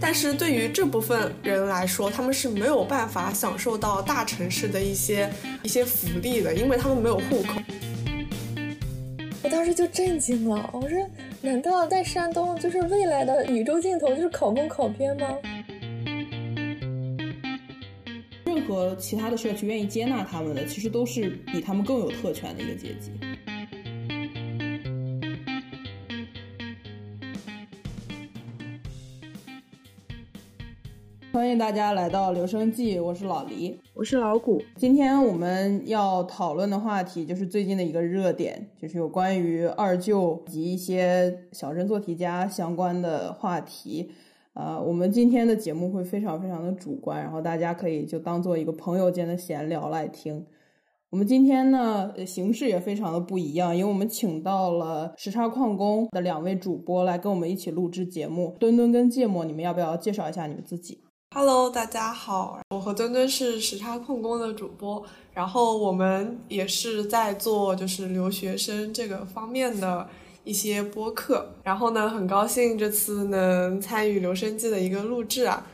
但是对于这部分人来说，他们是没有办法享受到大城市的一些一些福利的，因为他们没有户口。我当时就震惊了，我说：难道在山东就是未来的宇宙尽头就是考公考编吗？任何其他的社区愿意接纳他们的，其实都是比他们更有特权的一个阶级。欢迎大家来到留声记，我是老黎，我是老谷。今天我们要讨论的话题就是最近的一个热点，就是有关于二舅及一些小镇做题家相关的话题。呃，我们今天的节目会非常非常的主观，然后大家可以就当做一个朋友间的闲聊来听。我们今天呢，形式也非常的不一样，因为我们请到了时差矿工的两位主播来跟我们一起录制节目。墩墩跟芥末，你们要不要介绍一下你们自己？Hello，大家好，我和墩墩是时差控工的主播，然后我们也是在做就是留学生这个方面的一些播客，然后呢，很高兴这次能参与留声机的一个录制啊。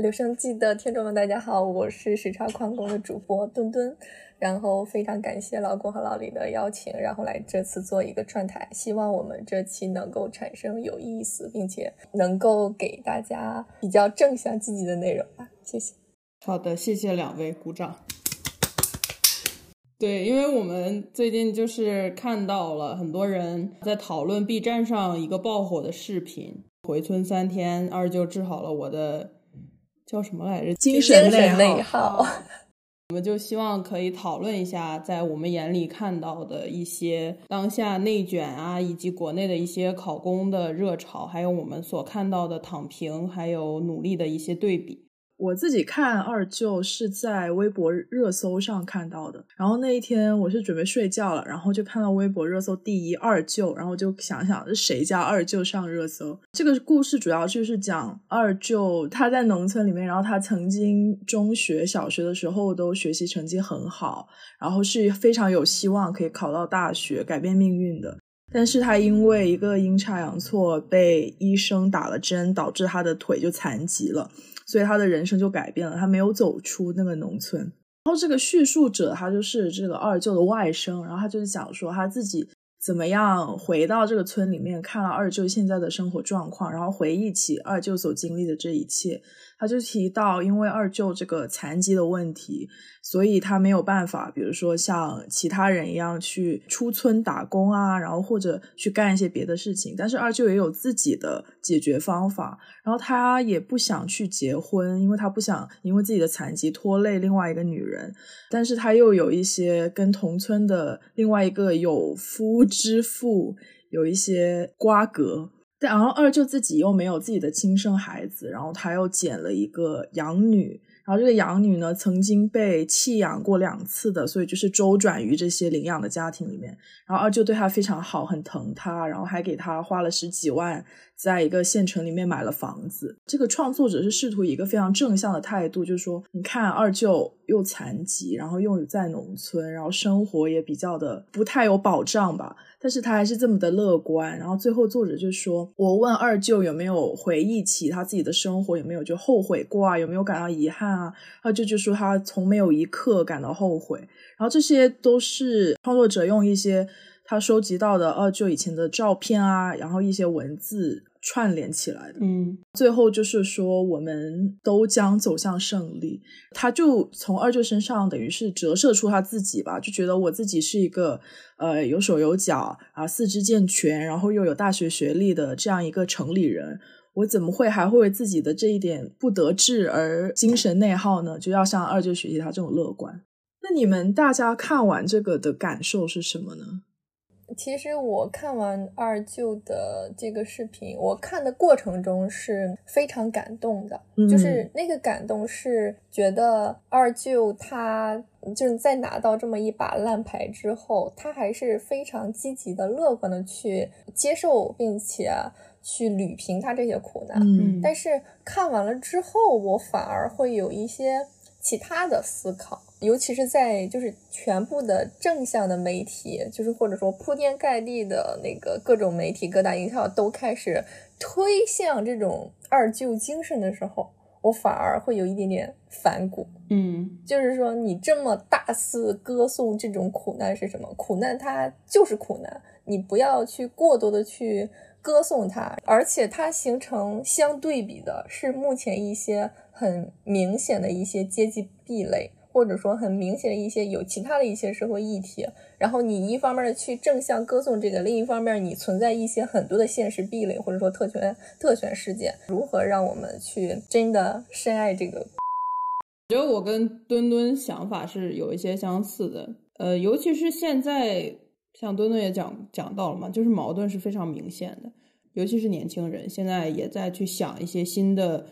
留声机的听众们，大家好，我是时差矿工的主播墩墩。然后非常感谢老公和老李的邀请，然后来这次做一个串台，希望我们这期能够产生有意思，并且能够给大家比较正向积极的内容吧。谢谢。好的，谢谢两位，鼓掌。对，因为我们最近就是看到了很多人在讨论 B 站上一个爆火的视频，回村三天，二舅治好了我的叫什么来着？精神内耗。我们就希望可以讨论一下，在我们眼里看到的一些当下内卷啊，以及国内的一些考公的热潮，还有我们所看到的躺平还有努力的一些对比。我自己看二舅是在微博热搜上看到的，然后那一天我是准备睡觉了，然后就看到微博热搜第一二舅，然后就想想是谁家二舅上热搜。这个故事主要就是讲二舅他在农村里面，然后他曾经中学、小学的时候都学习成绩很好，然后是非常有希望可以考到大学、改变命运的，但是他因为一个阴差阳错被医生打了针，导致他的腿就残疾了。所以他的人生就改变了，他没有走出那个农村。然后这个叙述者他就是这个二舅的外甥，然后他就是讲说他自己怎么样回到这个村里面，看了二舅现在的生活状况，然后回忆起二舅所经历的这一切。他就提到，因为二舅这个残疾的问题，所以他没有办法，比如说像其他人一样去出村打工啊，然后或者去干一些别的事情。但是二舅也有自己的解决方法，然后他也不想去结婚，因为他不想因为自己的残疾拖累另外一个女人。但是他又有一些跟同村的另外一个有夫支付有一些瓜葛。但然后二舅自己又没有自己的亲生孩子，然后他又捡了一个养女，然后这个养女呢曾经被弃养过两次的，所以就是周转于这些领养的家庭里面。然后二舅对她非常好，很疼她，然后还给她花了十几万，在一个县城里面买了房子。这个创作者是试图以一个非常正向的态度，就是说，你看二舅又残疾，然后又在农村，然后生活也比较的不太有保障吧。但是他还是这么的乐观，然后最后作者就说：“我问二舅有没有回忆起他自己的生活，有没有就后悔过啊，有没有感到遗憾啊？”二舅就说他从没有一刻感到后悔。然后这些都是创作者用一些他收集到的二舅以前的照片啊，然后一些文字。串联起来的，嗯，最后就是说，我们都将走向胜利。他就从二舅身上等于是折射出他自己吧，就觉得我自己是一个呃有手有脚啊，四肢健全，然后又有大学学历的这样一个城里人，我怎么会还会为自己的这一点不得志而精神内耗呢？就要向二舅学习他这种乐观。那你们大家看完这个的感受是什么呢？其实我看完二舅的这个视频，我看的过程中是非常感动的，就是那个感动是觉得二舅他就是在拿到这么一把烂牌之后，他还是非常积极的、乐观的去接受并且去捋平他这些苦难。嗯，但是看完了之后，我反而会有一些其他的思考。尤其是在就是全部的正向的媒体，就是或者说铺天盖地的那个各种媒体、各大营销都开始推向这种二舅精神的时候，我反而会有一点点反骨。嗯，就是说你这么大肆歌颂这种苦难是什么？苦难它就是苦难，你不要去过多的去歌颂它，而且它形成相对比的是目前一些很明显的一些阶级壁垒。或者说很明显的一些有其他的一些社会议题，然后你一方面去正向歌颂这个，另一方面你存在一些很多的现实壁垒，或者说特权特权事件，如何让我们去真的深爱这个？我觉得我跟墩墩想法是有一些相似的，呃，尤其是现在像墩墩也讲讲到了嘛，就是矛盾是非常明显的，尤其是年轻人现在也在去想一些新的。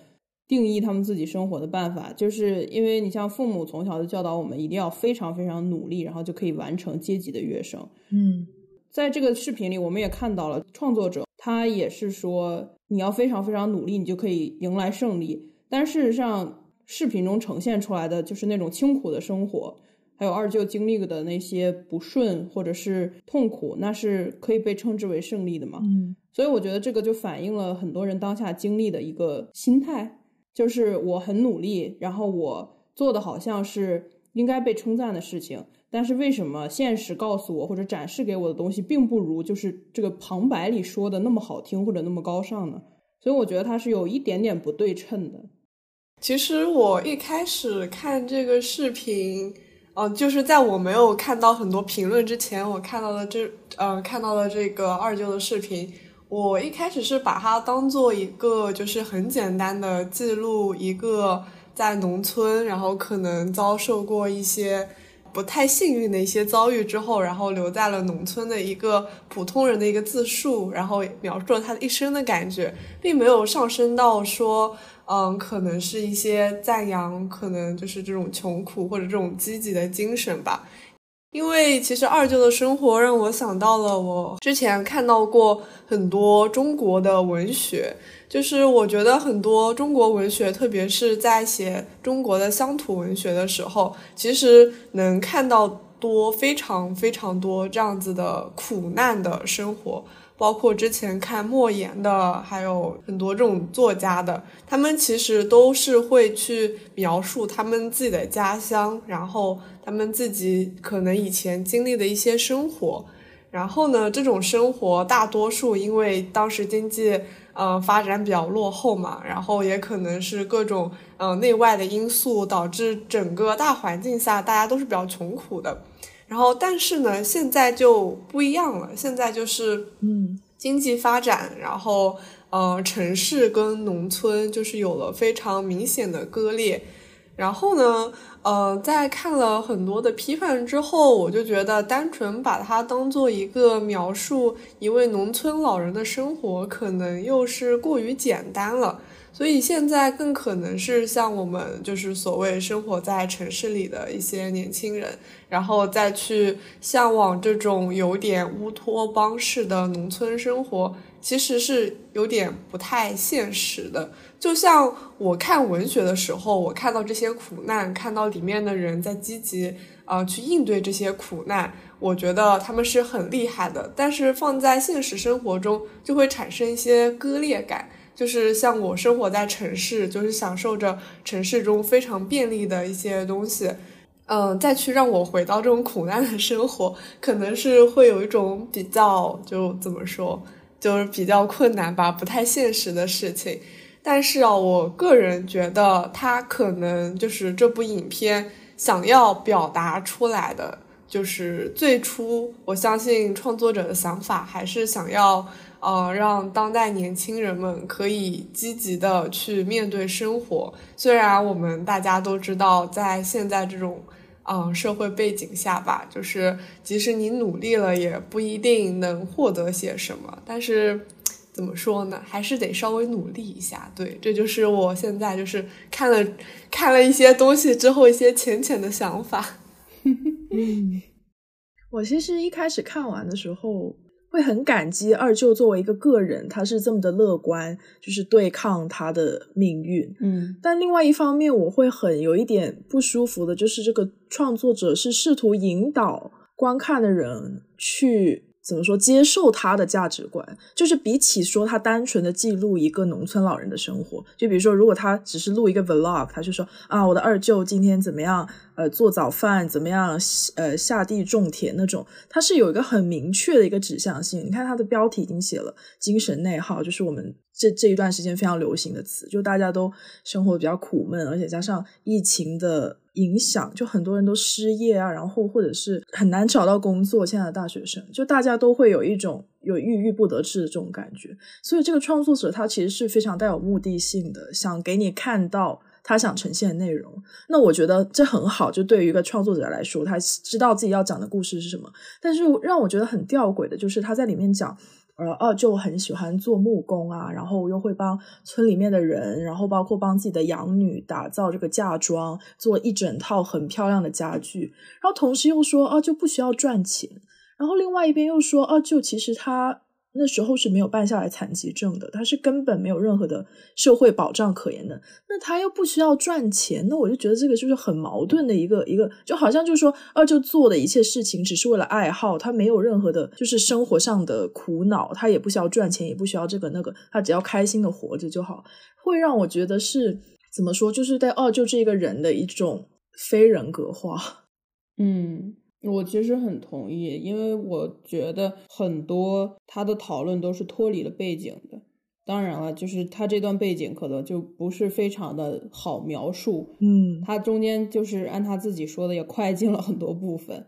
定义他们自己生活的办法，就是因为你像父母从小就教导我们一定要非常非常努力，然后就可以完成阶级的跃升。嗯，在这个视频里，我们也看到了创作者，他也是说你要非常非常努力，你就可以迎来胜利。但事实上，视频中呈现出来的就是那种清苦的生活，还有二舅经历的那些不顺或者是痛苦，那是可以被称之为胜利的嘛？嗯，所以我觉得这个就反映了很多人当下经历的一个心态。就是我很努力，然后我做的好像是应该被称赞的事情，但是为什么现实告诉我或者展示给我的东西，并不如就是这个旁白里说的那么好听或者那么高尚呢？所以我觉得它是有一点点不对称的。其实我一开始看这个视频，嗯，就是在我没有看到很多评论之前，我看到了这，呃，看到了这个二舅的视频。我一开始是把它当做一个，就是很简单的记录一个在农村，然后可能遭受过一些不太幸运的一些遭遇之后，然后留在了农村的一个普通人的一个自述，然后描述了他的一生的感觉，并没有上升到说，嗯，可能是一些赞扬，可能就是这种穷苦或者这种积极的精神吧。因为其实二舅的生活让我想到了我之前看到过很多中国的文学，就是我觉得很多中国文学，特别是在写中国的乡土文学的时候，其实能看到多非常非常多这样子的苦难的生活。包括之前看莫言的，还有很多这种作家的，他们其实都是会去描述他们自己的家乡，然后他们自己可能以前经历的一些生活。然后呢，这种生活大多数因为当时经济呃发展比较落后嘛，然后也可能是各种呃内外的因素导致整个大环境下大家都是比较穷苦的。然后，但是呢，现在就不一样了。现在就是，嗯，经济发展，然后，呃，城市跟农村就是有了非常明显的割裂。然后呢，呃，在看了很多的批判之后，我就觉得，单纯把它当做一个描述一位农村老人的生活，可能又是过于简单了。所以现在更可能是像我们就是所谓生活在城市里的一些年轻人，然后再去向往这种有点乌托邦式的农村生活，其实是有点不太现实的。就像我看文学的时候，我看到这些苦难，看到里面的人在积极啊去应对这些苦难，我觉得他们是很厉害的。但是放在现实生活中，就会产生一些割裂感。就是像我生活在城市，就是享受着城市中非常便利的一些东西，嗯，再去让我回到这种苦难的生活，可能是会有一种比较，就怎么说，就是比较困难吧，不太现实的事情。但是啊，我个人觉得，他可能就是这部影片想要表达出来的，就是最初我相信创作者的想法还是想要。呃，让当代年轻人们可以积极的去面对生活。虽然我们大家都知道，在现在这种嗯社会背景下吧，就是即使你努力了，也不一定能获得些什么。但是怎么说呢，还是得稍微努力一下。对，这就是我现在就是看了看了一些东西之后一些浅浅的想法。嗯，我其实一开始看完的时候。会很感激二舅作为一个个人，他是这么的乐观，就是对抗他的命运。嗯，但另外一方面，我会很有一点不舒服的，就是这个创作者是试图引导观看的人去。怎么说？接受他的价值观，就是比起说他单纯的记录一个农村老人的生活，就比如说，如果他只是录一个 vlog，他就说啊，我的二舅今天怎么样？呃，做早饭怎么样？呃，下地种田那种，他是有一个很明确的一个指向性。你看他的标题已经写了“精神内耗”，就是我们这这一段时间非常流行的词，就大家都生活比较苦闷，而且加上疫情的。影响就很多人都失业啊，然后或者是很难找到工作。现在的大学生就大家都会有一种有郁郁不得志的这种感觉，所以这个创作者他其实是非常带有目的性的，想给你看到他想呈现的内容。那我觉得这很好，就对于一个创作者来说，他知道自己要讲的故事是什么。但是让我觉得很吊诡的就是他在里面讲。呃，二舅很喜欢做木工啊，然后又会帮村里面的人，然后包括帮自己的养女打造这个嫁妆，做一整套很漂亮的家具，然后同时又说二舅不需要赚钱，然后另外一边又说二舅其实他。那时候是没有办下来残疾证的，他是根本没有任何的社会保障可言的。那他又不需要赚钱，那我就觉得这个就是很矛盾的一个一个，就好像就是说，二舅做的一切事情只是为了爱好，他没有任何的，就是生活上的苦恼，他也不需要赚钱，也不需要这个那个，他只要开心的活着就好。会让我觉得是怎么说，就是对二舅这个人的一种非人格化。嗯。我其实很同意，因为我觉得很多他的讨论都是脱离了背景的。当然了，就是他这段背景可能就不是非常的好描述，嗯，他中间就是按他自己说的也快进了很多部分，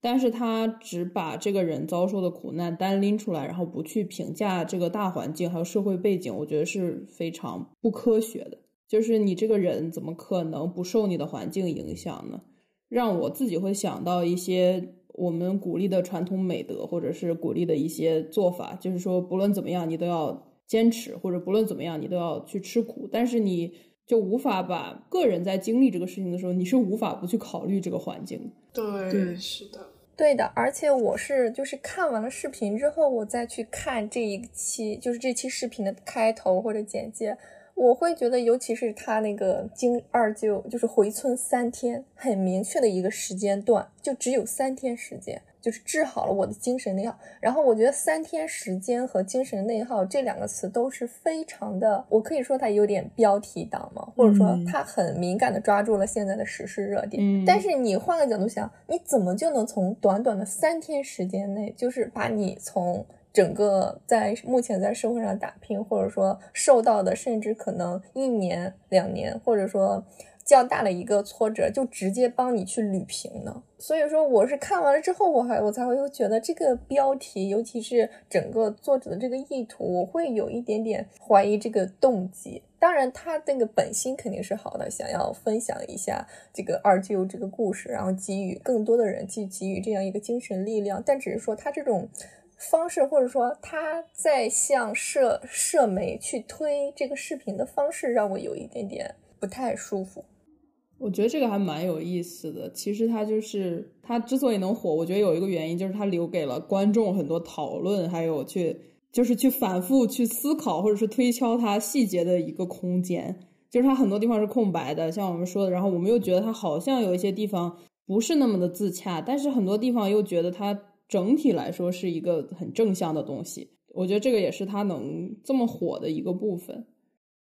但是他只把这个人遭受的苦难单拎出来，然后不去评价这个大环境还有社会背景，我觉得是非常不科学的。就是你这个人怎么可能不受你的环境影响呢？让我自己会想到一些我们鼓励的传统美德，或者是鼓励的一些做法，就是说不论怎么样，你都要坚持，或者不论怎么样，你都要去吃苦。但是你就无法把个人在经历这个事情的时候，你是无法不去考虑这个环境。对，是的，对的。而且我是就是看完了视频之后，我再去看这一期，就是这期视频的开头或者简介。我会觉得，尤其是他那个经二舅就是回村三天，很明确的一个时间段，就只有三天时间，就是治好了我的精神内耗。然后我觉得三天时间和精神内耗这两个词都是非常的，我可以说它有点标题党嘛，或者说它很敏感的抓住了现在的时事热点。但是你换个角度想，你怎么就能从短短的三天时间内，就是把你从整个在目前在社会上打拼，或者说受到的，甚至可能一年、两年，或者说较大的一个挫折，就直接帮你去捋平呢？所以说，我是看完了之后，我还我才会觉得这个标题，尤其是整个作者的这个意图，我会有一点点怀疑这个动机。当然，他那个本心肯定是好的，想要分享一下这个二舅这个故事，然后给予更多的人去给予这样一个精神力量。但只是说他这种。方式，或者说他在向社社媒去推这个视频的方式，让我有一点点不太舒服。我觉得这个还蛮有意思的。其实他就是他之所以能火，我觉得有一个原因就是他留给了观众很多讨论，还有去就是去反复去思考，或者是推敲他细节的一个空间。就是他很多地方是空白的，像我们说的，然后我们又觉得他好像有一些地方不是那么的自洽，但是很多地方又觉得他。整体来说是一个很正向的东西，我觉得这个也是它能这么火的一个部分。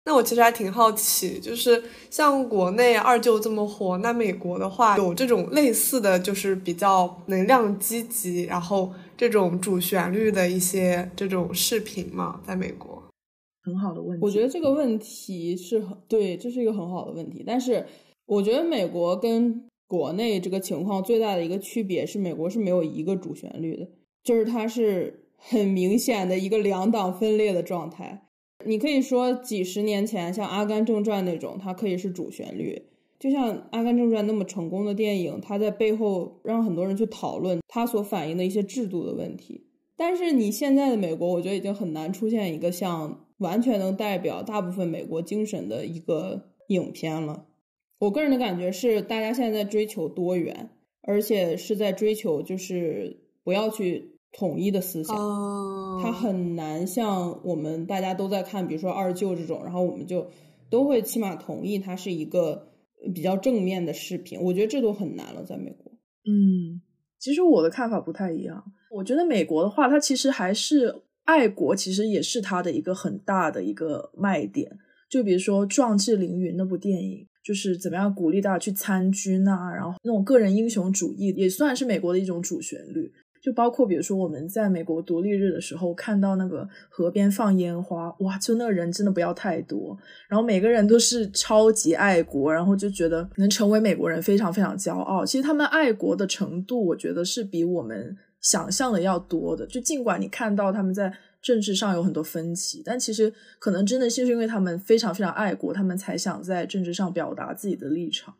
那我其实还挺好奇，就是像国内二舅这么火，那美国的话有这种类似的就是比较能量积极，然后这种主旋律的一些这种视频吗？在美国，很好的问题。我觉得这个问题是很对，这是一个很好的问题。但是我觉得美国跟国内这个情况最大的一个区别是，美国是没有一个主旋律的，就是它是很明显的一个两党分裂的状态。你可以说几十年前像《阿甘正传》那种，它可以是主旋律，就像《阿甘正传》那么成功的电影，它在背后让很多人去讨论它所反映的一些制度的问题。但是你现在的美国，我觉得已经很难出现一个像完全能代表大部分美国精神的一个影片了。我个人的感觉是，大家现在在追求多元，而且是在追求就是不要去统一的思想，它很难像我们大家都在看，比如说二舅这种，然后我们就都会起码同意它是一个比较正面的视频。我觉得这都很难了，在美国。嗯，其实我的看法不太一样。我觉得美国的话，它其实还是爱国，其实也是它的一个很大的一个卖点。就比如说《壮志凌云》那部电影，就是怎么样鼓励大家去参军啊，然后那种个人英雄主义也算是美国的一种主旋律。就包括比如说我们在美国独立日的时候看到那个河边放烟花，哇，就那个人真的不要太多，然后每个人都是超级爱国，然后就觉得能成为美国人非常非常骄傲。其实他们爱国的程度，我觉得是比我们想象的要多的。就尽管你看到他们在。政治上有很多分歧，但其实可能真的就是因为他们非常非常爱国，他们才想在政治上表达自己的立场。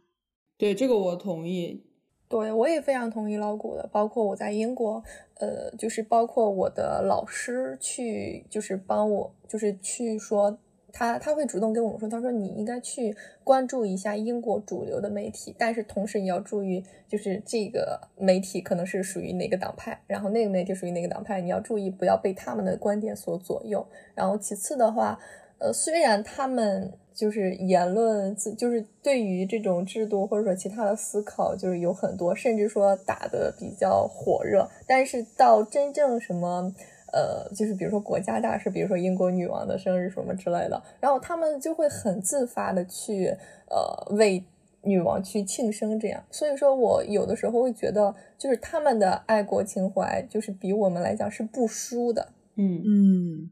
对这个我同意，对我也非常同意老谷的。包括我在英国，呃，就是包括我的老师去，就是帮我，就是去说。他他会主动跟我们说，他说你应该去关注一下英国主流的媒体，但是同时你要注意，就是这个媒体可能是属于哪个党派，然后那个媒体属于哪个党派，你要注意不要被他们的观点所左右。然后其次的话，呃，虽然他们就是言论自，就是对于这种制度或者说其他的思考，就是有很多，甚至说打的比较火热，但是到真正什么。呃，就是比如说国家大事，比如说英国女王的生日什么之类的，然后他们就会很自发的去呃为女王去庆生，这样。所以说我有的时候会觉得，就是他们的爱国情怀，就是比我们来讲是不输的。嗯嗯，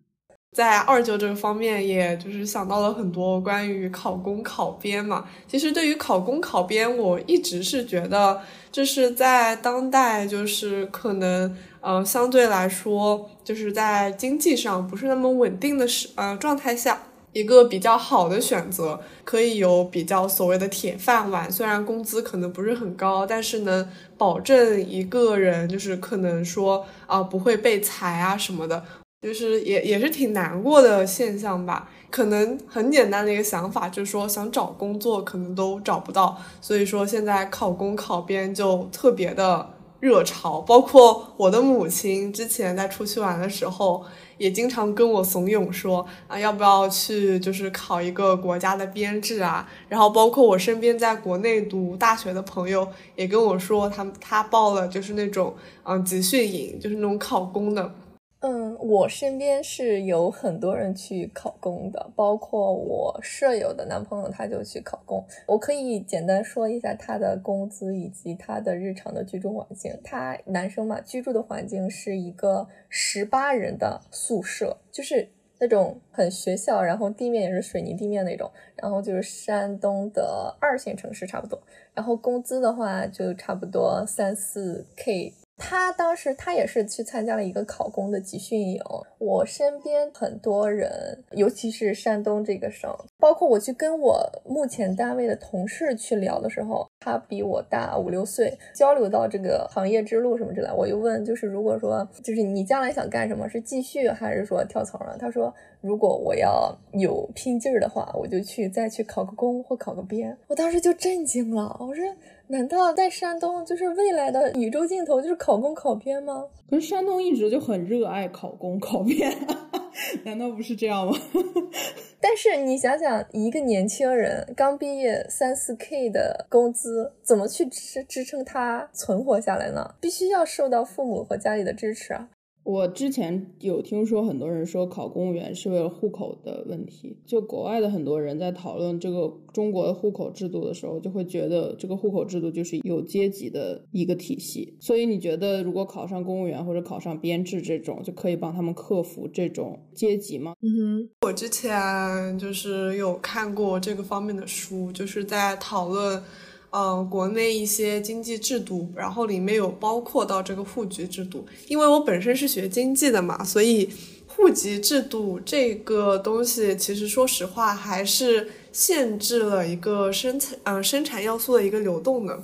在二舅这个方面，也就是想到了很多关于考公考编嘛。其实对于考公考编，我一直是觉得，就是在当代，就是可能。呃，相对来说，就是在经济上不是那么稳定的时呃状态下，一个比较好的选择，可以有比较所谓的铁饭碗。虽然工资可能不是很高，但是能保证一个人就是可能说啊不会被裁啊什么的，就是也也是挺难过的现象吧。可能很简单的一个想法就是说，想找工作可能都找不到，所以说现在考公考编就特别的。热潮，包括我的母亲之前在出去玩的时候，也经常跟我怂恿说啊，要不要去就是考一个国家的编制啊？然后包括我身边在国内读大学的朋友也跟我说，他他报了就是那种嗯集训营，就是那种考公的。嗯，我身边是有很多人去考公的，包括我舍友的男朋友，他就去考公。我可以简单说一下他的工资以及他的日常的居住环境。他男生嘛，居住的环境是一个十八人的宿舍，就是那种很学校，然后地面也是水泥地面那种，然后就是山东的二线城市差不多。然后工资的话，就差不多三四 K。他当时他也是去参加了一个考公的集训营。我身边很多人，尤其是山东这个省，包括我去跟我目前单位的同事去聊的时候，他比我大五六岁，交流到这个行业之路什么之类，我又问，就是如果说，就是你将来想干什么，是继续还是说跳槽呢？他说，如果我要有拼劲儿的话，我就去再去考个公或考个编。我当时就震惊了，我说。难道在山东就是未来的宇宙尽头就是考公考编吗？可是山东一直就很热爱考公考编，难道不是这样吗？但是你想想，一个年轻人刚毕业三四 K 的工资，怎么去支支撑他存活下来呢？必须要受到父母和家里的支持啊。我之前有听说很多人说考公务员是为了户口的问题，就国外的很多人在讨论这个中国的户口制度的时候，就会觉得这个户口制度就是有阶级的一个体系。所以你觉得如果考上公务员或者考上编制这种，就可以帮他们克服这种阶级吗？嗯哼，我之前就是有看过这个方面的书，就是在讨论。嗯，国内一些经济制度，然后里面有包括到这个户籍制度。因为我本身是学经济的嘛，所以户籍制度这个东西，其实说实话还是限制了一个生产，嗯，生产要素的一个流动的。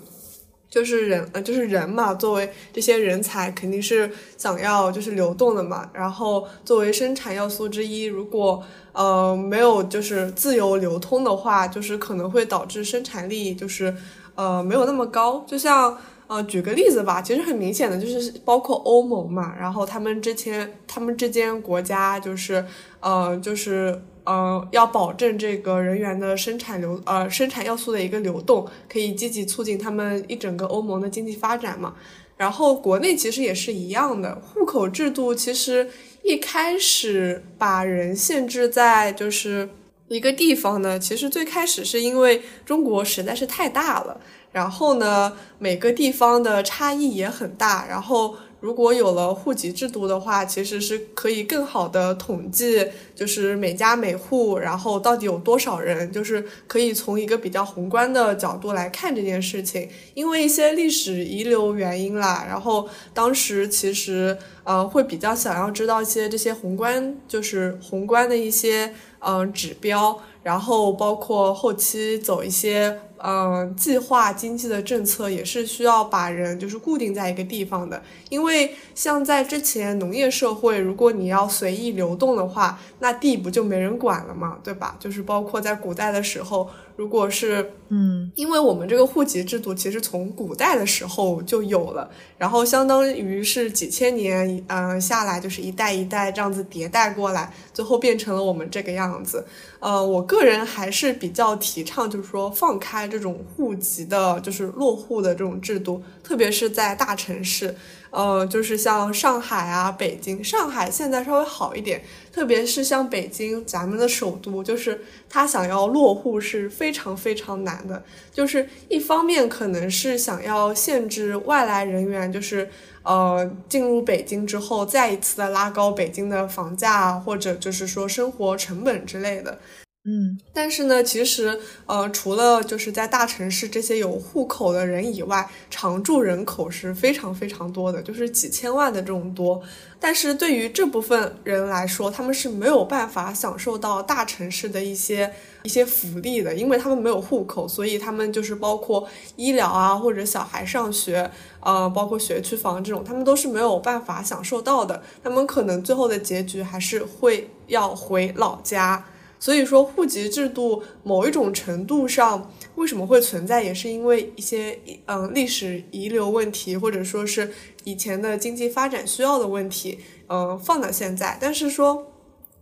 就是人，呃，就是人嘛，作为这些人才，肯定是想要就是流动的嘛。然后作为生产要素之一，如果呃没有就是自由流通的话，就是可能会导致生产力就是呃没有那么高。就像呃，举个例子吧，其实很明显的就是包括欧盟嘛，然后他们之前他们之间国家就是，呃，就是呃，要保证这个人员的生产流，呃，生产要素的一个流动，可以积极促进他们一整个欧盟的经济发展嘛。然后国内其实也是一样的，户口制度其实一开始把人限制在就是一个地方呢，其实最开始是因为中国实在是太大了。然后呢，每个地方的差异也很大。然后，如果有了户籍制度的话，其实是可以更好的统计，就是每家每户，然后到底有多少人，就是可以从一个比较宏观的角度来看这件事情。因为一些历史遗留原因啦，然后当时其实呃会比较想要知道一些这些宏观，就是宏观的一些嗯指标，然后包括后期走一些。嗯，计划经济的政策也是需要把人就是固定在一个地方的，因为像在之前农业社会，如果你要随意流动的话，那地不就没人管了嘛，对吧？就是包括在古代的时候。如果是，嗯，因为我们这个户籍制度其实从古代的时候就有了，然后相当于是几千年，嗯，下来就是一代一代这样子迭代过来，最后变成了我们这个样子。呃，我个人还是比较提倡，就是说放开这种户籍的，就是落户的这种制度，特别是在大城市。呃，就是像上海啊、北京，上海现在稍微好一点，特别是像北京，咱们的首都，就是他想要落户是非常非常难的。就是一方面可能是想要限制外来人员，就是呃进入北京之后，再一次的拉高北京的房价，或者就是说生活成本之类的。嗯，但是呢，其实，呃，除了就是在大城市这些有户口的人以外，常住人口是非常非常多的，就是几千万的这种多。但是对于这部分人来说，他们是没有办法享受到大城市的一些一些福利的，因为他们没有户口，所以他们就是包括医疗啊，或者小孩上学，呃，包括学区房这种，他们都是没有办法享受到的。他们可能最后的结局还是会要回老家。所以说，户籍制度某一种程度上为什么会存在，也是因为一些嗯历史遗留问题，或者说是以前的经济发展需要的问题，嗯放到现在。但是说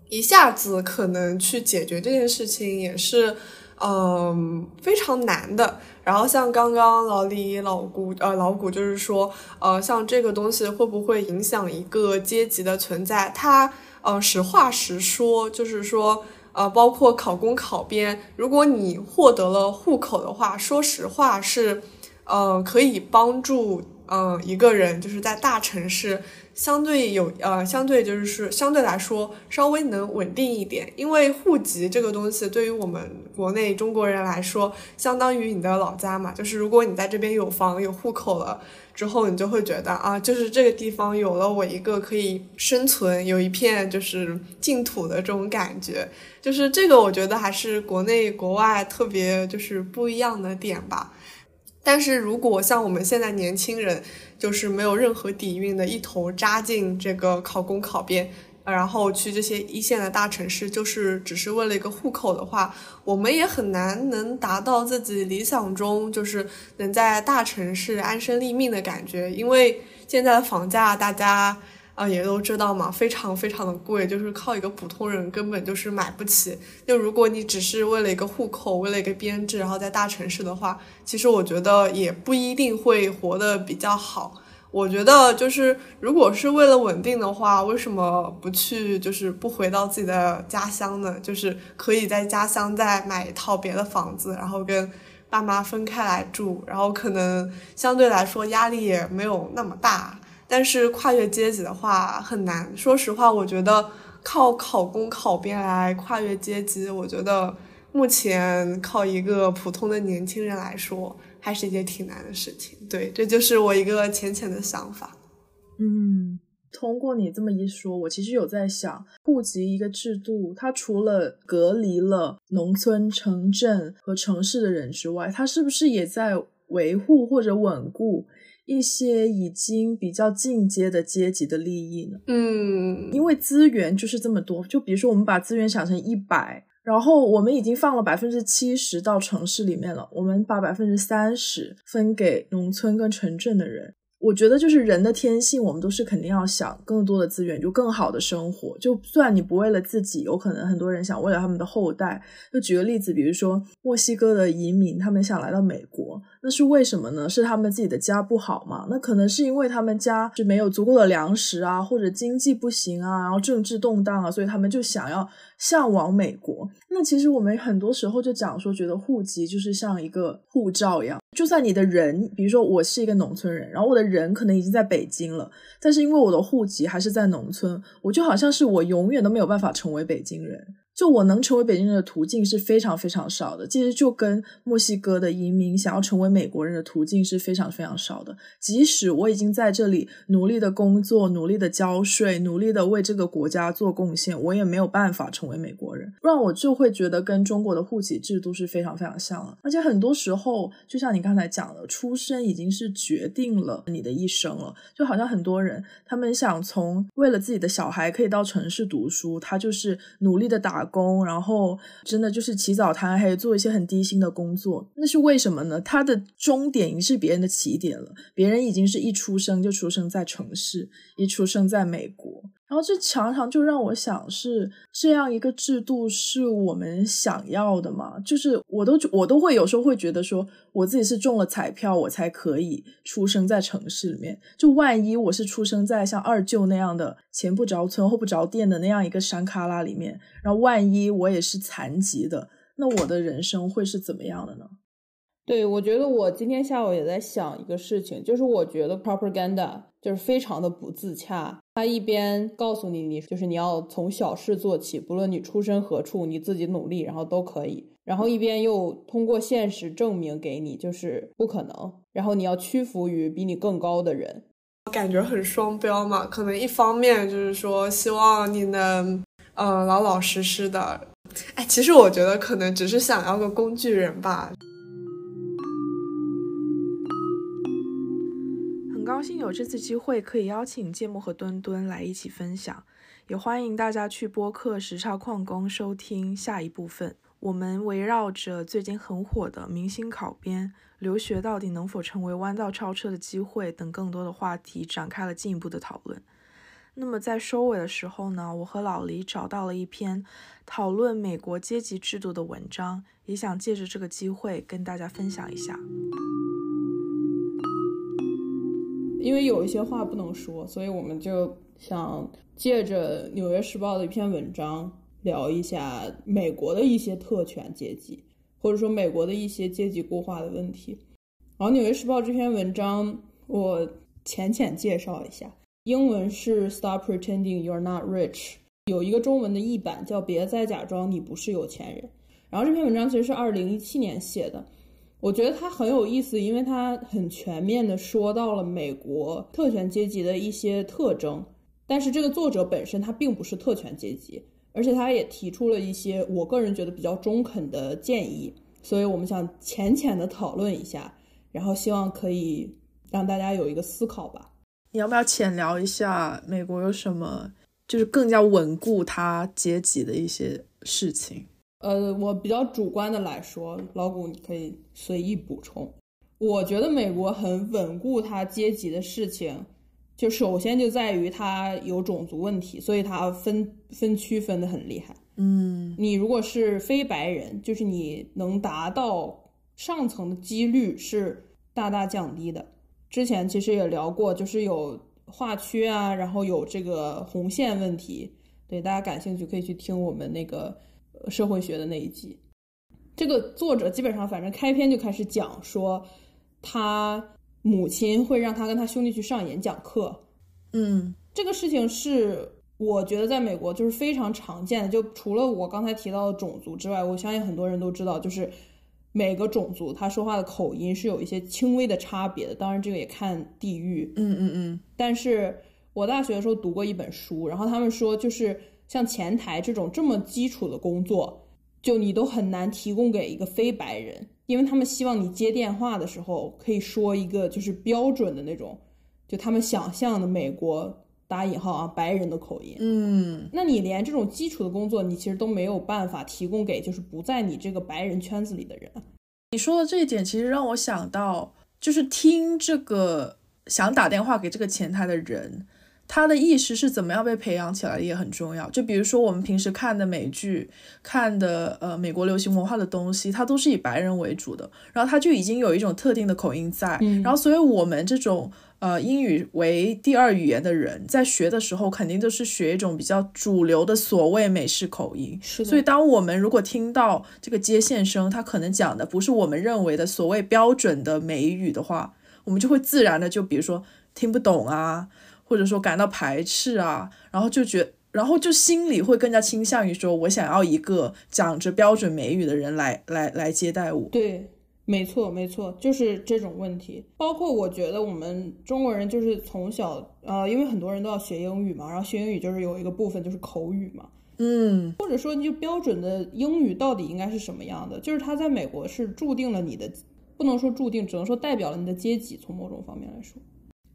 一下子可能去解决这件事情也是嗯非常难的。然后像刚刚老李老古呃老古就是说，呃像这个东西会不会影响一个阶级的存在？他呃实话实说，就是说。呃，包括考公考编，如果你获得了户口的话，说实话是，呃，可以帮助，嗯，一个人就是在大城市相对有，呃，相对就是相对来说稍微能稳定一点，因为户籍这个东西对于我们国内中国人来说，相当于你的老家嘛，就是如果你在这边有房有户口了。之后你就会觉得啊，就是这个地方有了我一个可以生存，有一片就是净土的这种感觉，就是这个我觉得还是国内国外特别就是不一样的点吧。但是如果像我们现在年轻人，就是没有任何底蕴的，一头扎进这个考公考编。然后去这些一线的大城市，就是只是为了一个户口的话，我们也很难能达到自己理想中就是能在大城市安身立命的感觉。因为现在的房价大家啊也都知道嘛，非常非常的贵，就是靠一个普通人根本就是买不起。就如果你只是为了一个户口，为了一个编制，然后在大城市的话，其实我觉得也不一定会活得比较好。我觉得就是，如果是为了稳定的话，为什么不去，就是不回到自己的家乡呢？就是可以在家乡再买一套别的房子，然后跟爸妈分开来住，然后可能相对来说压力也没有那么大。但是跨越阶级的话很难。说实话，我觉得靠考公考编来跨越阶级，我觉得目前靠一个普通的年轻人来说。还是一件挺难的事情，对，这就是我一个浅浅的想法。嗯，通过你这么一说，我其实有在想，户籍一个制度，它除了隔离了农村、城镇和城市的人之外，它是不是也在维护或者稳固一些已经比较进阶的阶级的利益呢？嗯，因为资源就是这么多，就比如说我们把资源想成一百。然后我们已经放了百分之七十到城市里面了，我们把百分之三十分给农村跟城镇的人。我觉得就是人的天性，我们都是肯定要想更多的资源，就更好的生活。就算你不为了自己，有可能很多人想为了他们的后代。就举个例子，比如说墨西哥的移民，他们想来到美国，那是为什么呢？是他们自己的家不好吗？那可能是因为他们家就没有足够的粮食啊，或者经济不行啊，然后政治动荡啊，所以他们就想要。向往美国，那其实我们很多时候就讲说，觉得户籍就是像一个护照一样，就算你的人，比如说我是一个农村人，然后我的人可能已经在北京了，但是因为我的户籍还是在农村，我就好像是我永远都没有办法成为北京人。就我能成为北京人的途径是非常非常少的，其实就跟墨西哥的移民想要成为美国人的途径是非常非常少的。即使我已经在这里努力的工作、努力的交税、努力的为这个国家做贡献，我也没有办法成为美国人。不然我就会觉得跟中国的户籍制度是非常非常像的。而且很多时候，就像你刚才讲的，出生已经是决定了你的一生了。就好像很多人他们想从为了自己的小孩可以到城市读书，他就是努力的打。工，然后真的就是起早贪黑，做一些很低薪的工作，那是为什么呢？他的终点已经是别人的起点了，别人已经是一出生就出生在城市，一出生在美国。然后这常常就让我想，是这样一个制度是我们想要的吗？就是我都我都会有时候会觉得说，我自己是中了彩票，我才可以出生在城市里面。就万一我是出生在像二舅那样的前不着村后不着店的那样一个山旮旯里面，然后万一我也是残疾的，那我的人生会是怎么样的呢？对，我觉得我今天下午也在想一个事情，就是我觉得 propaganda 就是非常的不自洽。他一边告诉你，你就是你要从小事做起，不论你出身何处，你自己努力，然后都可以。然后一边又通过现实证明给你，就是不可能。然后你要屈服于比你更高的人，感觉很双标嘛。可能一方面就是说希望你能，呃，老老实实的。哎，其实我觉得可能只是想要个工具人吧。高兴有这次机会可以邀请芥末和墩墩来一起分享，也欢迎大家去播客时差矿工收听下一部分。我们围绕着最近很火的明星考编、留学到底能否成为弯道超车的机会等更多的话题展开了进一步的讨论。那么在收尾的时候呢，我和老黎找到了一篇讨论美国阶级制度的文章，也想借着这个机会跟大家分享一下。因为有一些话不能说，所以我们就想借着《纽约时报》的一篇文章聊一下美国的一些特权阶级，或者说美国的一些阶级固化的问题。然后，《纽约时报》这篇文章我浅浅介绍一下，英文是 “Stop pretending you're not rich”，有一个中文的译版叫“别再假装你不是有钱人”。然后这篇文章其实是二零一七年写的。我觉得它很有意思，因为它很全面的说到了美国特权阶级的一些特征。但是这个作者本身他并不是特权阶级，而且他也提出了一些我个人觉得比较中肯的建议。所以我们想浅浅的讨论一下，然后希望可以让大家有一个思考吧。你要不要浅聊一下美国有什么就是更加稳固他阶级的一些事情？呃，我比较主观的来说，老谷你可以随意补充。我觉得美国很稳固它阶级的事情，就首先就在于它有种族问题，所以它分分区分的很厉害。嗯，你如果是非白人，就是你能达到上层的几率是大大降低的。之前其实也聊过，就是有划区啊，然后有这个红线问题。对大家感兴趣，可以去听我们那个。社会学的那一集，这个作者基本上反正开篇就开始讲说，他母亲会让他跟他兄弟去上演讲课。嗯，这个事情是我觉得在美国就是非常常见的。就除了我刚才提到的种族之外，我相信很多人都知道，就是每个种族他说话的口音是有一些轻微的差别的。当然，这个也看地域。嗯嗯嗯。但是我大学的时候读过一本书，然后他们说就是。像前台这种这么基础的工作，就你都很难提供给一个非白人，因为他们希望你接电话的时候可以说一个就是标准的那种，就他们想象的美国打引号啊白人的口音。嗯，那你连这种基础的工作，你其实都没有办法提供给就是不在你这个白人圈子里的人。你说的这一点，其实让我想到，就是听这个想打电话给这个前台的人。他的意识是怎么样被培养起来也很重要。就比如说我们平时看的美剧、看的呃美国流行文化的东西，它都是以白人为主的，然后他就已经有一种特定的口音在。然后，所以我们这种呃英语为第二语言的人，在学的时候肯定都是学一种比较主流的所谓美式口音。是的。所以，当我们如果听到这个接线生他可能讲的不是我们认为的所谓标准的美语的话，我们就会自然的就比如说听不懂啊。或者说感到排斥啊，然后就觉，然后就心里会更加倾向于说，我想要一个讲着标准美语的人来来来接待我。对，没错没错，就是这种问题。包括我觉得我们中国人就是从小，呃，因为很多人都要学英语嘛，然后学英语就是有一个部分就是口语嘛，嗯，或者说就标准的英语到底应该是什么样的？就是它在美国是注定了你的，不能说注定，只能说代表了你的阶级。从某种方面来说。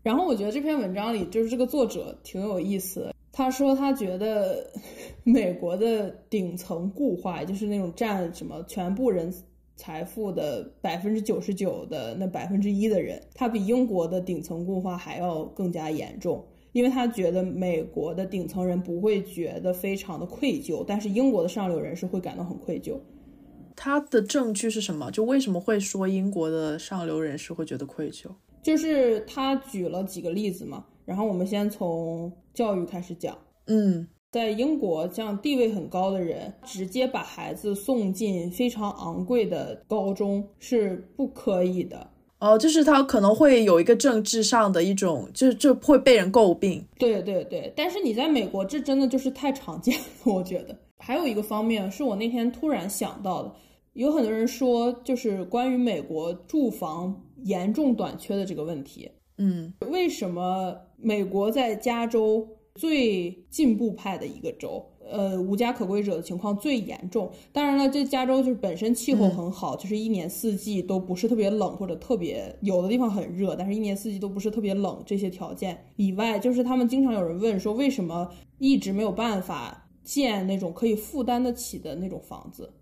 然后我觉得这篇文章里就是这个作者挺有意思。他说他觉得 美国的顶层固化，就是那种占什么全部人财富的百分之九十九的那百分之一的人，他比英国的顶层固化还要更加严重。因为他觉得美国的顶层人不会觉得非常的愧疚，但是英国的上流人士会感到很愧疚。他的证据是什么？就为什么会说英国的上流人士会觉得愧疚？就是他举了几个例子嘛，然后我们先从教育开始讲。嗯，在英国，像地位很高的人，直接把孩子送进非常昂贵的高中是不可以的。哦，就是他可能会有一个政治上的一种，就就会被人诟病。对对对，但是你在美国，这真的就是太常见了，我觉得。还有一个方面是我那天突然想到的，有很多人说，就是关于美国住房。严重短缺的这个问题，嗯，为什么美国在加州最进步派的一个州，呃，无家可归者的情况最严重？当然了，这加州就是本身气候很好，就是一年四季都不是特别冷或者特别有的地方很热，但是一年四季都不是特别冷。这些条件以外，就是他们经常有人问说，为什么一直没有办法建那种可以负担得起的那种房子？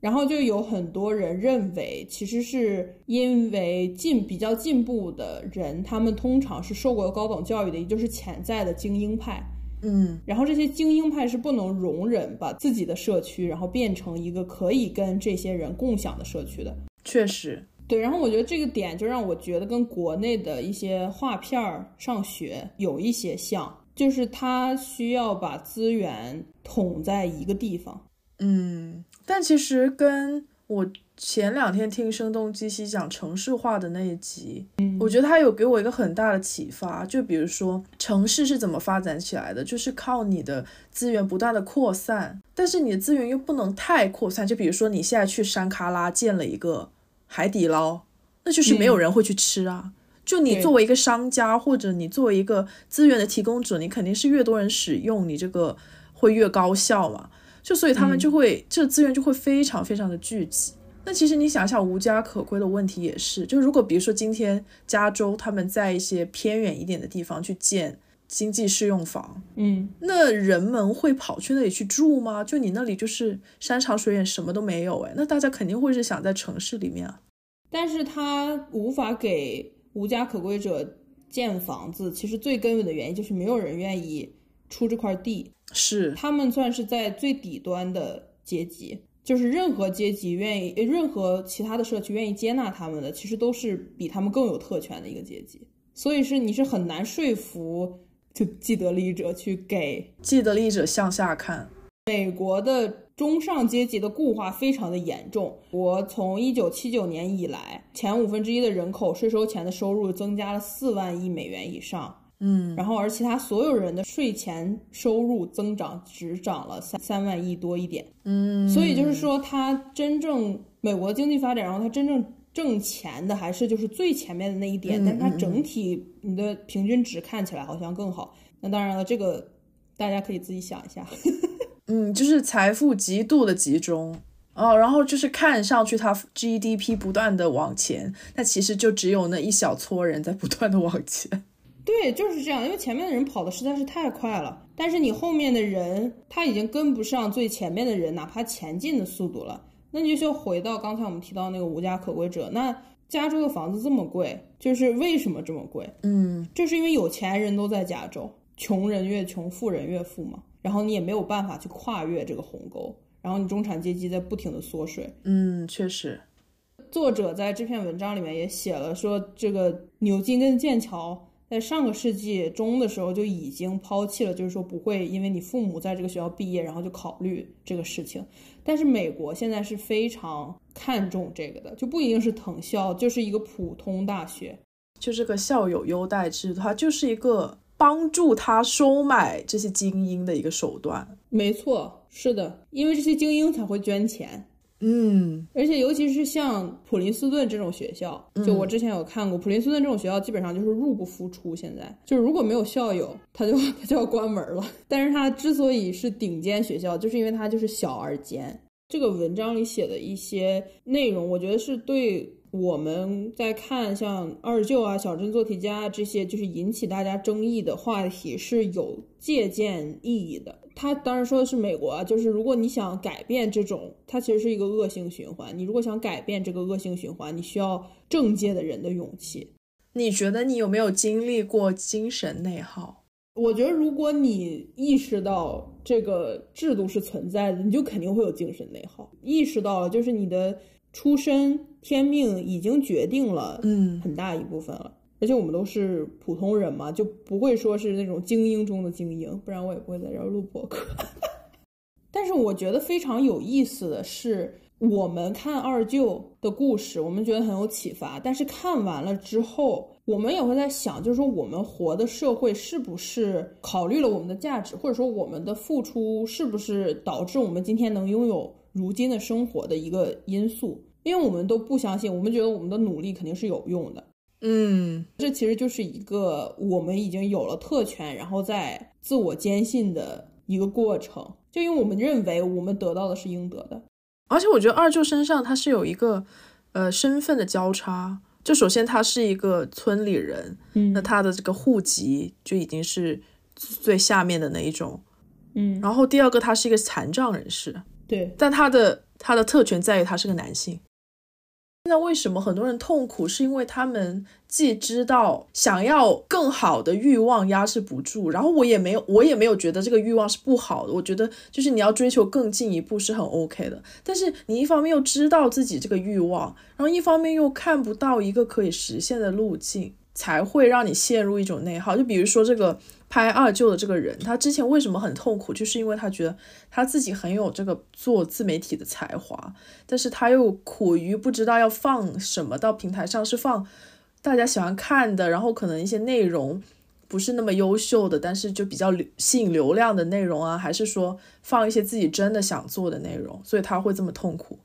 然后就有很多人认为，其实是因为进比较进步的人，他们通常是受过高等教育的，也就是潜在的精英派。嗯，然后这些精英派是不能容忍把自己的社区，然后变成一个可以跟这些人共享的社区的。确实，对。然后我觉得这个点就让我觉得跟国内的一些画片儿上学有一些像，就是他需要把资源统在一个地方。嗯。但其实跟我前两天听声东击西讲城市化的那一集，嗯，我觉得他有给我一个很大的启发。就比如说城市是怎么发展起来的，就是靠你的资源不断的扩散，但是你的资源又不能太扩散。就比如说你现在去山卡拉建了一个海底捞，那就是没有人会去吃啊。就你作为一个商家，或者你作为一个资源的提供者，你肯定是越多人使用，你这个会越高效嘛。就所以他们就会这资源就会非常非常的聚集。那其实你想想，无家可归的问题也是。就如果比如说今天加州他们在一些偏远一点的地方去建经济适用房，嗯，那人们会跑去那里去住吗？就你那里就是山长水远什么都没有，哎，那大家肯定会是想在城市里面啊。但是他无法给无家可归者建房子，其实最根本的原因就是没有人愿意出这块地。是他们算是在最底端的阶级，就是任何阶级愿意，任何其他的社区愿意接纳他们的，其实都是比他们更有特权的一个阶级。所以是你是很难说服就既得利益者去给既得利益者向下看。美国的中上阶级的固化非常的严重。我从一九七九年以来，前五分之一的人口税收前的收入增加了四万亿美元以上。嗯，然后而其他所有人的税前收入增长只涨了三三万亿多一点，嗯，所以就是说，它真正美国经济发展，然后它真正挣钱的还是就是最前面的那一点，但是它整体你的平均值看起来好像更好。那当然了，这个大家可以自己想一下。嗯，就是财富极度的集中哦，然后就是看上去它 GDP 不断的往前，那其实就只有那一小撮人在不断的往前。对，就是这样，因为前面的人跑的实在是太快了，但是你后面的人他已经跟不上最前面的人，哪怕前进的速度了。那你就回到刚才我们提到那个无家可归者。那加州的房子这么贵，就是为什么这么贵？嗯，就是因为有钱人都在加州，穷人越穷，富人越富嘛。然后你也没有办法去跨越这个鸿沟，然后你中产阶级在不停的缩水。嗯，确实。作者在这篇文章里面也写了，说这个牛津跟剑桥在上个世纪中的时候就已经抛弃了，就是说不会因为你父母在这个学校毕业，然后就考虑这个事情。但是美国现在是非常看重这个的，就不一定是藤校，就是一个普通大学，就这个校友优待制，它就是一个帮助他收买这些精英的一个手段。没错，是的，因为这些精英才会捐钱。嗯，而且尤其是像普林斯顿这种学校，就我之前有看过，普林斯顿这种学校基本上就是入不敷出。现在就是如果没有校友，他就他就要关门了。但是它之所以是顶尖学校，就是因为它就是小而尖。这个文章里写的一些内容，我觉得是对。我们在看像二舅啊、小镇做题家这些，就是引起大家争议的话题是有借鉴意义的。他当然说的是美国啊，就是如果你想改变这种，它其实是一个恶性循环。你如果想改变这个恶性循环，你需要政界的人的勇气。你觉得你有没有经历过精神内耗？我觉得如果你意识到这个制度是存在的，你就肯定会有精神内耗。意识到了，就是你的。出身天命已经决定了，嗯，很大一部分了。而且我们都是普通人嘛，就不会说是那种精英中的精英，不然我也不会在这儿录播客。但是我觉得非常有意思的是，我们看二舅的故事，我们觉得很有启发。但是看完了之后，我们也会在想，就是说我们活的社会是不是考虑了我们的价值，或者说我们的付出是不是导致我们今天能拥有如今的生活的一个因素。因为我们都不相信，我们觉得我们的努力肯定是有用的。嗯，这其实就是一个我们已经有了特权，然后在自我坚信的一个过程。就因为我们认为我们得到的是应得的。而且我觉得二舅身上他是有一个呃身份的交叉。就首先他是一个村里人，嗯，那他的这个户籍就已经是最下面的那一种，嗯。然后第二个他是一个残障人士，对，但他的他的特权在于他是个男性。那为什么很多人痛苦？是因为他们既知道想要更好的欲望压制不住，然后我也没有，我也没有觉得这个欲望是不好的。我觉得就是你要追求更进一步是很 OK 的。但是你一方面又知道自己这个欲望，然后一方面又看不到一个可以实现的路径，才会让你陷入一种内耗。就比如说这个。拍二舅的这个人，他之前为什么很痛苦？就是因为他觉得他自己很有这个做自媒体的才华，但是他又苦于不知道要放什么到平台上，是放大家喜欢看的，然后可能一些内容不是那么优秀的，但是就比较吸引流量的内容啊，还是说放一些自己真的想做的内容，所以他会这么痛苦。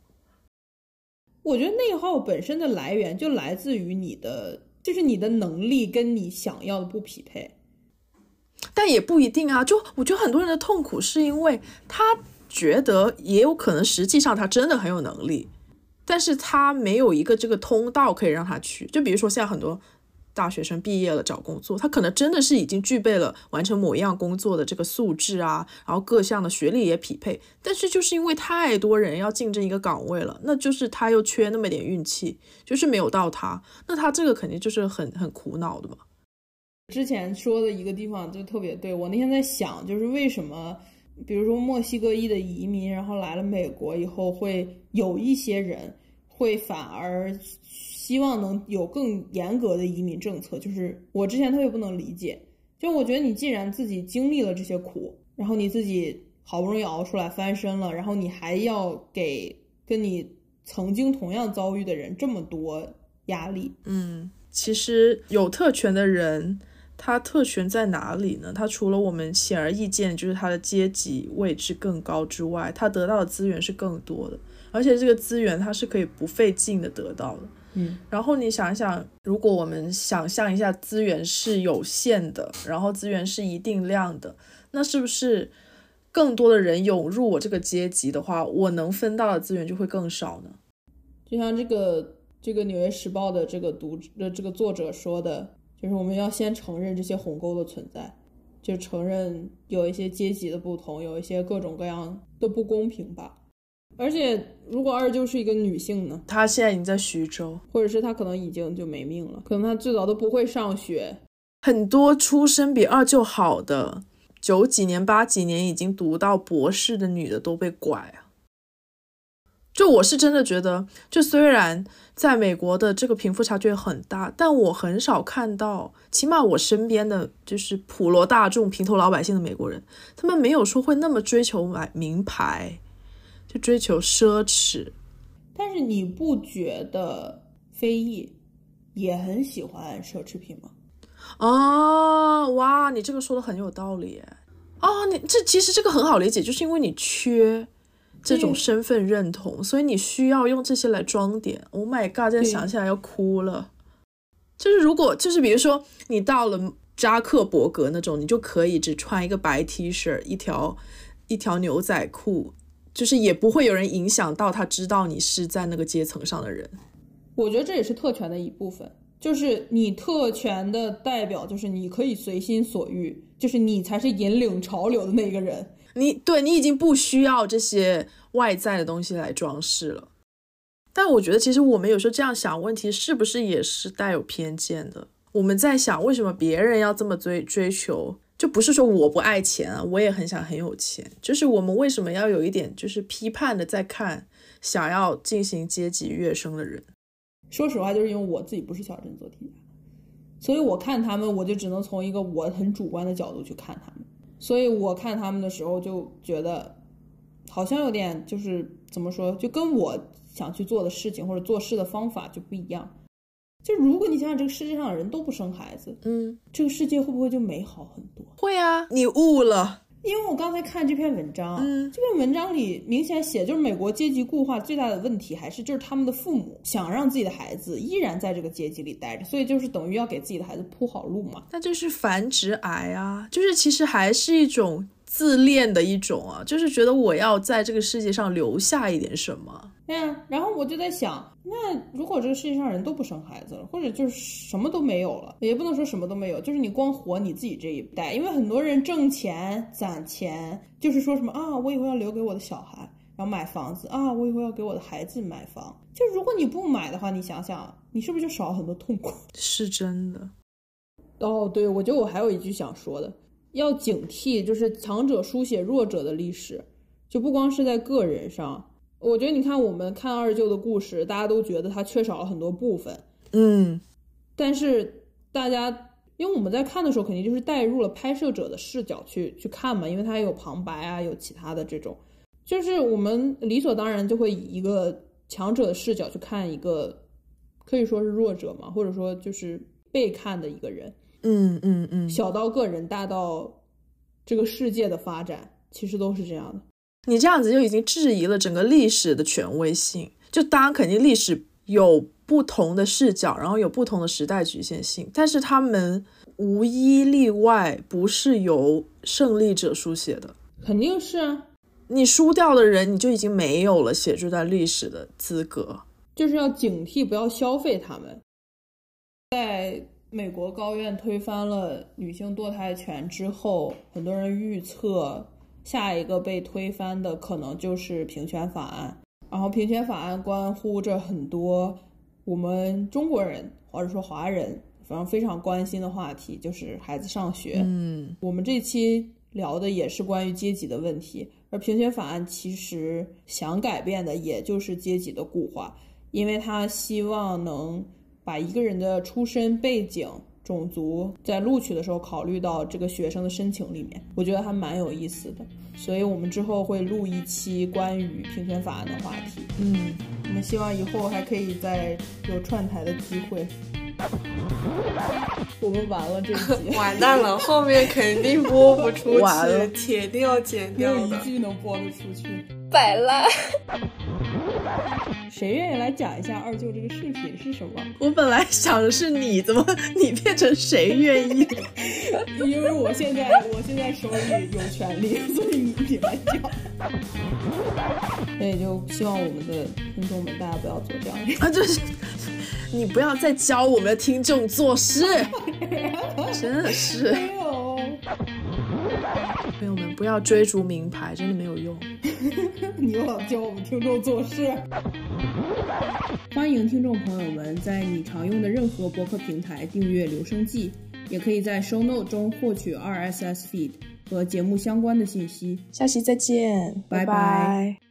我觉得内耗本身的来源就来自于你的，就是你的能力跟你想要的不匹配。但也不一定啊，就我觉得很多人的痛苦是因为他觉得也有可能，实际上他真的很有能力，但是他没有一个这个通道可以让他去。就比如说现在很多大学生毕业了找工作，他可能真的是已经具备了完成某一样工作的这个素质啊，然后各项的学历也匹配，但是就是因为太多人要竞争一个岗位了，那就是他又缺那么点运气，就是没有到他，那他这个肯定就是很很苦恼的嘛。之前说的一个地方就特别对我那天在想，就是为什么，比如说墨西哥裔的移民，然后来了美国以后，会有一些人会反而希望能有更严格的移民政策。就是我之前特别不能理解，就我觉得你既然自己经历了这些苦，然后你自己好不容易熬出来翻身了，然后你还要给跟你曾经同样遭遇的人这么多压力。嗯，其实有特权的人。他特权在哪里呢？它除了我们显而易见，就是它的阶级位置更高之外，它得到的资源是更多的，而且这个资源它是可以不费劲的得到的。嗯，然后你想一想，如果我们想象一下资源是有限的，然后资源是一定量的，那是不是更多的人涌入我这个阶级的话，我能分到的资源就会更少呢？就像这个这个《纽约时报》的这个读的这个作者说的。就是我们要先承认这些鸿沟的存在，就承认有一些阶级的不同，有一些各种各样的不公平吧。而且，如果二舅是一个女性呢？她现在已经在徐州，或者是她可能已经就没命了，可能她最早都不会上学。很多出身比二舅好的，九几年、八几年已经读到博士的女的都被拐啊。就我是真的觉得，就虽然在美国的这个贫富差距很大，但我很少看到，起码我身边的就是普罗大众、平头老百姓的美国人，他们没有说会那么追求买名牌。就追求奢侈，但是你不觉得非裔也很喜欢奢侈品吗？哦，哇，你这个说的很有道理，哦，你这其实这个很好理解，就是因为你缺这种身份认同，所以你需要用这些来装点。Oh my god，这想起来要哭了。就是如果就是比如说你到了扎克伯格那种，你就可以只穿一个白 T 恤，一条一条牛仔裤。就是也不会有人影响到他知道你是在那个阶层上的人，我觉得这也是特权的一部分。就是你特权的代表，就是你可以随心所欲，就是你才是引领潮流的那个人。你对你已经不需要这些外在的东西来装饰了。但我觉得其实我们有时候这样想问题，是不是也是带有偏见的？我们在想为什么别人要这么追追求？就不是说我不爱钱啊，我也很想很有钱。就是我们为什么要有一点就是批判的在看想要进行阶级跃升的人？说实话，就是因为我自己不是小镇做题家，所以我看他们，我就只能从一个我很主观的角度去看他们。所以我看他们的时候，就觉得好像有点就是怎么说，就跟我想去做的事情或者做事的方法就不一样。就如果你想想这个世界上的人都不生孩子，嗯，这个世界会不会就美好很多？会啊，你悟了。因为我刚才看这篇文章，嗯，这篇文章里明显写，就是美国阶级固化最大的问题，还是就是他们的父母想让自己的孩子依然在这个阶级里待着，所以就是等于要给自己的孩子铺好路嘛。那就是繁殖癌啊，就是其实还是一种。自恋的一种啊，就是觉得我要在这个世界上留下一点什么。对呀，然后我就在想，那如果这个世界上人都不生孩子了，或者就是什么都没有了，也不能说什么都没有，就是你光活你自己这一代，因为很多人挣钱攒钱，就是说什么啊，我以后要留给我的小孩，然后买房子啊，我以后要给我的孩子买房。就如果你不买的话，你想想，你是不是就少了很多痛苦？是真的。哦，对，我觉得我还有一句想说的。要警惕，就是强者书写弱者的历史，就不光是在个人上。我觉得你看，我们看二舅的故事，大家都觉得他缺少了很多部分，嗯，但是大家因为我们在看的时候，肯定就是带入了拍摄者的视角去去看嘛，因为他有旁白啊，有其他的这种，就是我们理所当然就会以一个强者的视角去看一个可以说是弱者嘛，或者说就是被看的一个人。嗯嗯嗯，小到个人，大到这个世界的发展，其实都是这样的。你这样子就已经质疑了整个历史的权威性。就当然肯定历史有不同的视角，然后有不同的时代局限性，但是他们无一例外不是由胜利者书写的。肯定是啊，你输掉的人，你就已经没有了写这段历史的资格。就是要警惕，不要消费他们。在。美国高院推翻了女性堕胎权之后，很多人预测下一个被推翻的可能就是平权法案。然后，平权法案关乎着很多我们中国人或者说华人反正非常关心的话题，就是孩子上学。嗯，我们这期聊的也是关于阶级的问题，而平权法案其实想改变的也就是阶级的固化，因为他希望能。把一个人的出身背景、种族在录取的时候考虑到这个学生的申请里面，我觉得还蛮有意思的。所以我们之后会录一期关于平权法案的话题。嗯，我们希望以后还可以再有串台的机会。我们完了这集，完蛋了，后面肯定播不出去，铁定要剪掉的，一句能播得出去，摆烂。谁愿意来讲一下二舅这个视频是什么？我本来想的是你，怎么 你变成谁愿意？因为我现在我现在手里有权利，所以你你来讲。所以就希望我们的听众们大家不要做这样啊，就是你不要再教我们的听众做事，真的是。没有，朋友们不要追逐名牌，真的没有用。你又老教我们听众做事。欢迎听众朋友们在你常用的任何博客平台订阅《留声记》，也可以在 Show Note 中获取 RSS feed 和节目相关的信息。下期再见，拜拜拜